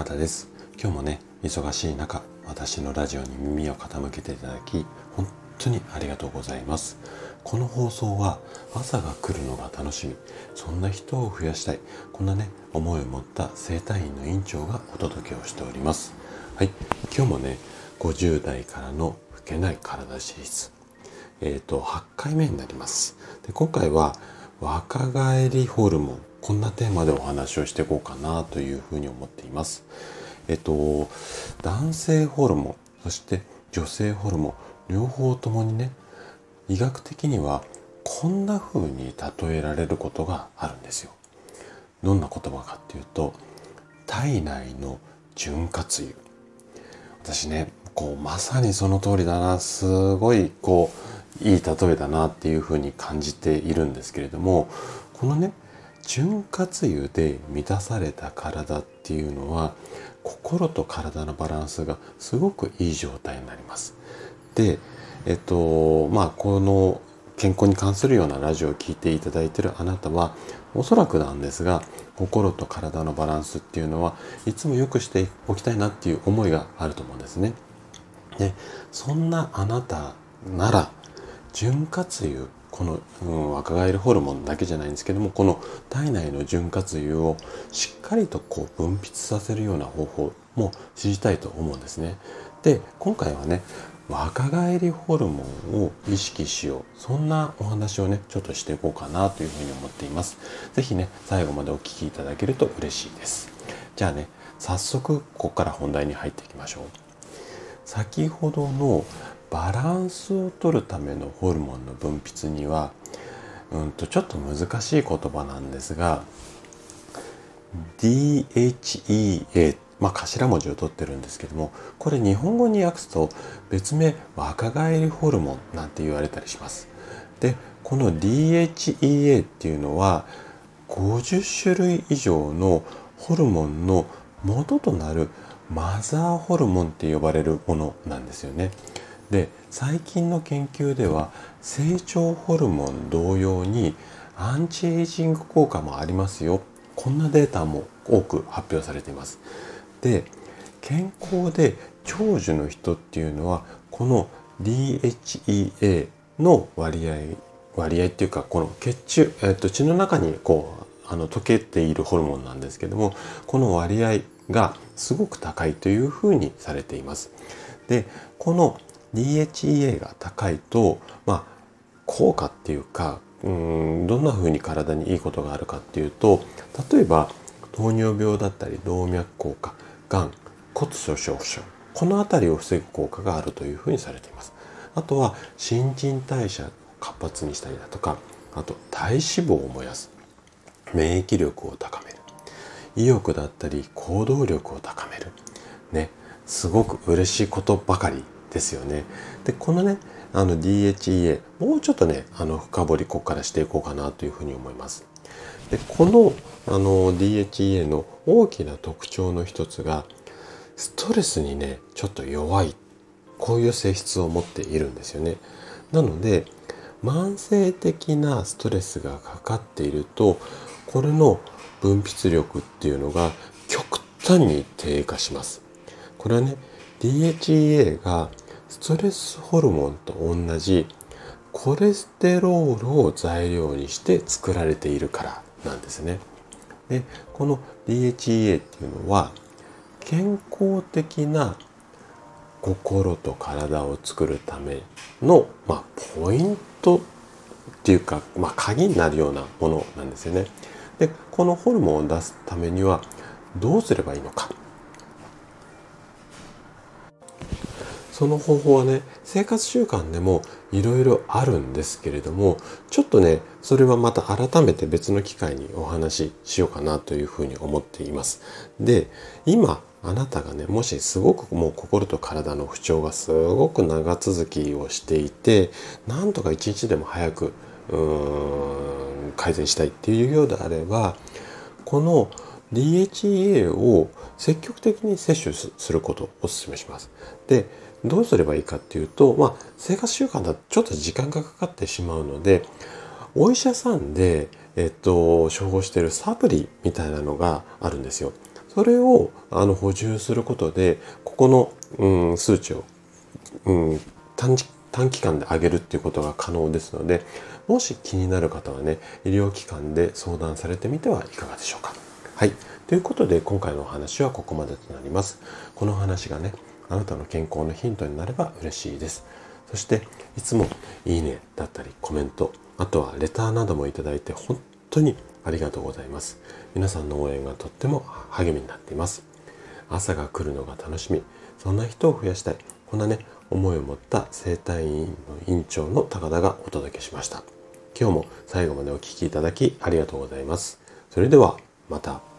高田です。今日もね忙しい中私のラジオに耳を傾けていただき本当にありがとうございます。この放送は朝が来るのが楽しみ。そんな人を増やしたい。こんなね思いを持った生体院の院長がお届けをしております。はい。今日もね50代からの老けない体シリーズえっ、ー、と8回目になります。で今回は若返りホルモンこんなテーマでお話をしていこうかなというふうに思っています。えっと男性ホルモンそして女性ホルモン両方ともにね医学的にはこんな風に例えられることがあるんですよ。どんな言葉かっていうと体内の潤滑油私ねこうまさにその通りだなすごいこういい例えだなっていうふうに感じているんですけれどもこのね潤滑油で満たされた体っていうのは心と体のバランスがすごくいい状態になります。でえっとまあこの健康に関するようなラジオを聴いていただいているあなたはおそらくなんですが心と体のバランスっていうのはいつも良くしておきたいなっていう思いがあると思うんですね。でそんなあなたなら潤滑油この、うん、若返りホルモンだけじゃないんですけどもこの体内の潤滑油をしっかりとこう分泌させるような方法も知りたいと思うんですね。で今回はね若返りホルモンを意識しようそんなお話をねちょっとしていこうかなというふうに思っています。是非ね最後までお聴きいただけると嬉しいです。じゃあね早速ここから本題に入っていきましょう。先ほどのバランスを取るためのホルモンの分泌には、うんとちょっと難しい言葉なんですが DHEA まあ頭文字を取ってるんですけどもこれ日本語に訳すと別名若返りホルモンなんて言われたりします。でこの DHEA っていうのは50種類以上のホルモンの元となるマザーホルモンって呼ばれるものなんですよね。で最近の研究では成長ホルモン同様にアンチエイジング効果もありますよこんなデータも多く発表されていますで健康で長寿の人っていうのはこの DHEA の割合割合っていうかこの血中、えっと、血の中にこうあの溶けているホルモンなんですけどもこの割合がすごく高いというふうにされています。でこの DHEA が高いと、まあ、効果っていうかうんどんな風に体にいいことがあるかっていうと例えば糖尿病だったり動脈硬化がん骨粗しょう症この辺りを防ぐ効果があるというふうにされています。あとは新陳代謝を活発にしたりだとかあと体脂肪を燃やす免疫力を高める意欲だったり行動力を高めるねすごく嬉しいことばかりですよね。でこのねあの DHEA もうちょっとねあの深掘りここからしていこうかなというふうに思います。でこのあの DHEA の大きな特徴の一つがストレスにねちょっと弱いこういう性質を持っているんですよね。なので慢性的なストレスがかかっているとこれの分泌力っていうのが極端に低下します。これはね DHEA がストレスホルモンと同じコレステロールを材料にして作られているからなんですね。でこの DHEA っていうのは健康的な心と体を作るための、まあ、ポイントっていうか、まあ、鍵になるようなものなんですよね。でこのホルモンを出すためにはどうすればいいのかその方法はね生活習慣でもいろいろあるんですけれどもちょっとねそれはまた改めて別の機会にお話ししようかなというふうに思っています。で今あなたがねもしすごくもう心と体の不調がすごく長続きをしていてなんとか一日でも早くうーん改善したいっていうようであればこの DHEA を積極的に摂取することをお勧めします。でどうすればいいかっていうと、まあ、生活習慣だとちょっと時間がかかってしまうのでお医者さんで、えっと、処方しているサプリみたいなのがあるんですよ。それをあの補充することでここの、うん、数値を、うん、短短期間で上げるっていうことが可能ですのでもし気になる方はね医療機関で相談されてみてはいかがでしょうか。はいということで今回のお話はここまでとなります。この話がねあなたの健康のヒントになれば嬉しいです。そしていつもいいねだったりコメントあとはレターなどもいただいて本当にありがとうございます。皆さんの応援がとっても励みになっています。朝が来るのが楽しみ。そんな人を増やしたい。こんなね、思いを持った生体院の院長の高田がお届けしました。今日も最後までお聴きいただきありがとうございます。それではまた。